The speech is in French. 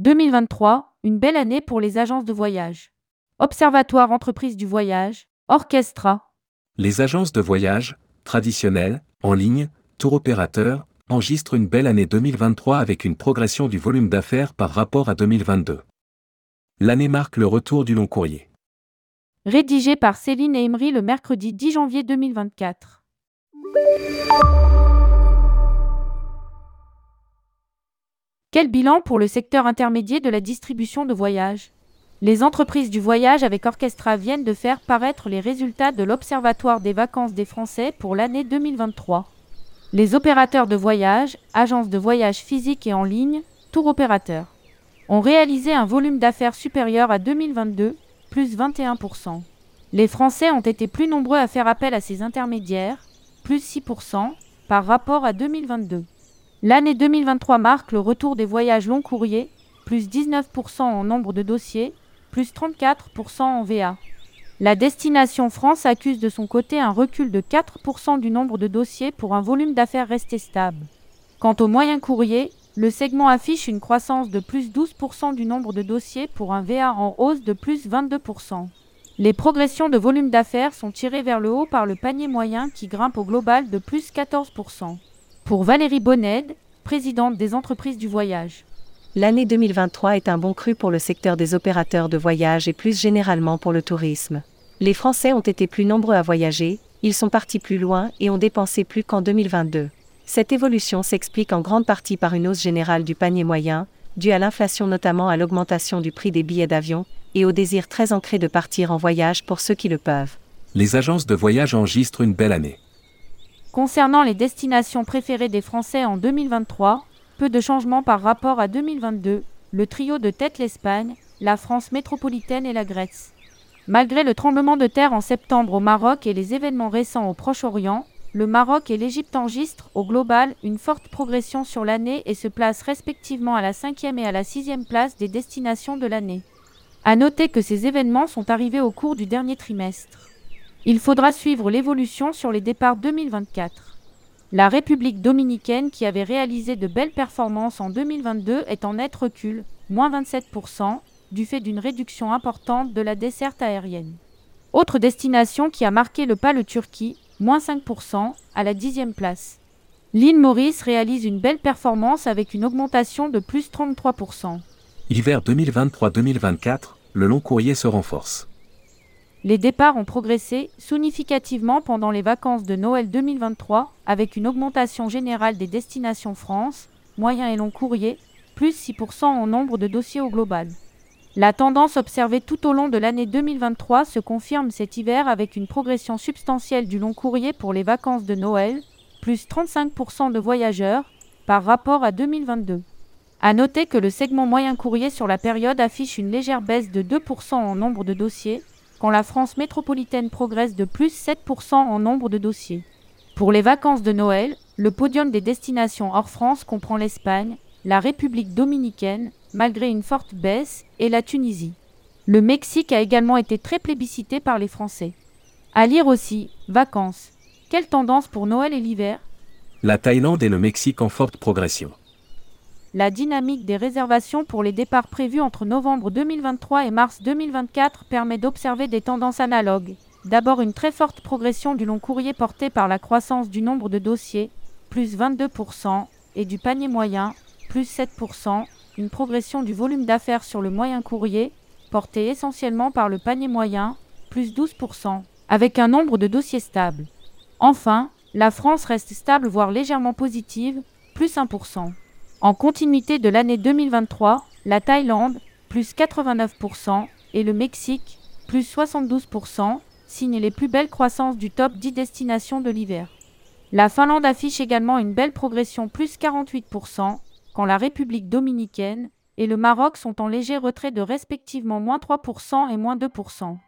2023, une belle année pour les agences de voyage. Observatoire Entreprise du Voyage, Orchestra. Les agences de voyage, traditionnelles, en ligne, tour opérateurs, enregistrent une belle année 2023 avec une progression du volume d'affaires par rapport à 2022. L'année marque le retour du long courrier. Rédigé par Céline et Emery le mercredi 10 janvier 2024. Quel bilan pour le secteur intermédiaire de la distribution de voyages? Les entreprises du voyage avec Orchestra viennent de faire paraître les résultats de l'Observatoire des vacances des Français pour l'année 2023. Les opérateurs de voyage, agences de voyage physiques et en ligne, tour opérateurs, ont réalisé un volume d'affaires supérieur à 2022, plus 21%. Les Français ont été plus nombreux à faire appel à ces intermédiaires, plus 6%, par rapport à 2022. L'année 2023 marque le retour des voyages long courriers, plus 19% en nombre de dossiers, plus 34% en VA. La destination France accuse de son côté un recul de 4% du nombre de dossiers pour un volume d'affaires resté stable. Quant au moyen courrier, le segment affiche une croissance de plus 12% du nombre de dossiers pour un VA en hausse de plus 22%. Les progressions de volume d'affaires sont tirées vers le haut par le panier moyen qui grimpe au global de plus 14%. Pour Valérie Bonned, présidente des entreprises du voyage. L'année 2023 est un bon cru pour le secteur des opérateurs de voyage et plus généralement pour le tourisme. Les Français ont été plus nombreux à voyager, ils sont partis plus loin et ont dépensé plus qu'en 2022. Cette évolution s'explique en grande partie par une hausse générale du panier moyen, due à l'inflation notamment à l'augmentation du prix des billets d'avion, et au désir très ancré de partir en voyage pour ceux qui le peuvent. Les agences de voyage enregistrent une belle année. Concernant les destinations préférées des Français en 2023, peu de changements par rapport à 2022, le trio de tête l'Espagne, la France métropolitaine et la Grèce. Malgré le tremblement de terre en septembre au Maroc et les événements récents au Proche-Orient, le Maroc et l'Égypte enregistrent au global une forte progression sur l'année et se placent respectivement à la cinquième et à la sixième place des destinations de l'année. À noter que ces événements sont arrivés au cours du dernier trimestre. Il faudra suivre l'évolution sur les départs 2024. La République dominicaine, qui avait réalisé de belles performances en 2022, est en net recul, moins 27%, du fait d'une réduction importante de la desserte aérienne. Autre destination qui a marqué le pas le Turquie, moins 5%, à la dixième place. L'île Maurice réalise une belle performance avec une augmentation de plus 33%. Hiver 2023-2024, le long courrier se renforce. Les départs ont progressé significativement pendant les vacances de Noël 2023, avec une augmentation générale des destinations France, moyen et long courrier, plus 6% en nombre de dossiers au global. La tendance observée tout au long de l'année 2023 se confirme cet hiver avec une progression substantielle du long courrier pour les vacances de Noël, plus 35% de voyageurs, par rapport à 2022. À noter que le segment moyen courrier sur la période affiche une légère baisse de 2% en nombre de dossiers, quand la France métropolitaine progresse de plus 7% en nombre de dossiers. Pour les vacances de Noël, le podium des destinations hors France comprend l'Espagne, la République dominicaine, malgré une forte baisse, et la Tunisie. Le Mexique a également été très plébiscité par les Français. À lire aussi, vacances. Quelle tendance pour Noël et l'hiver? La Thaïlande et le Mexique en forte progression la dynamique des réservations pour les départs prévus entre novembre 2023 et mars 2024 permet d'observer des tendances analogues. D'abord une très forte progression du long courrier porté par la croissance du nombre de dossiers, plus 22%, et du panier moyen, plus 7%, une progression du volume d'affaires sur le moyen courrier, porté essentiellement par le panier moyen, plus 12%, avec un nombre de dossiers stable. Enfin, la France reste stable voire légèrement positive, plus 1%. En continuité de l'année 2023, la Thaïlande, plus 89%, et le Mexique, plus 72%, signent les plus belles croissances du top 10 destinations de l'hiver. La Finlande affiche également une belle progression plus 48%, quand la République dominicaine et le Maroc sont en léger retrait de respectivement moins 3% et moins 2%.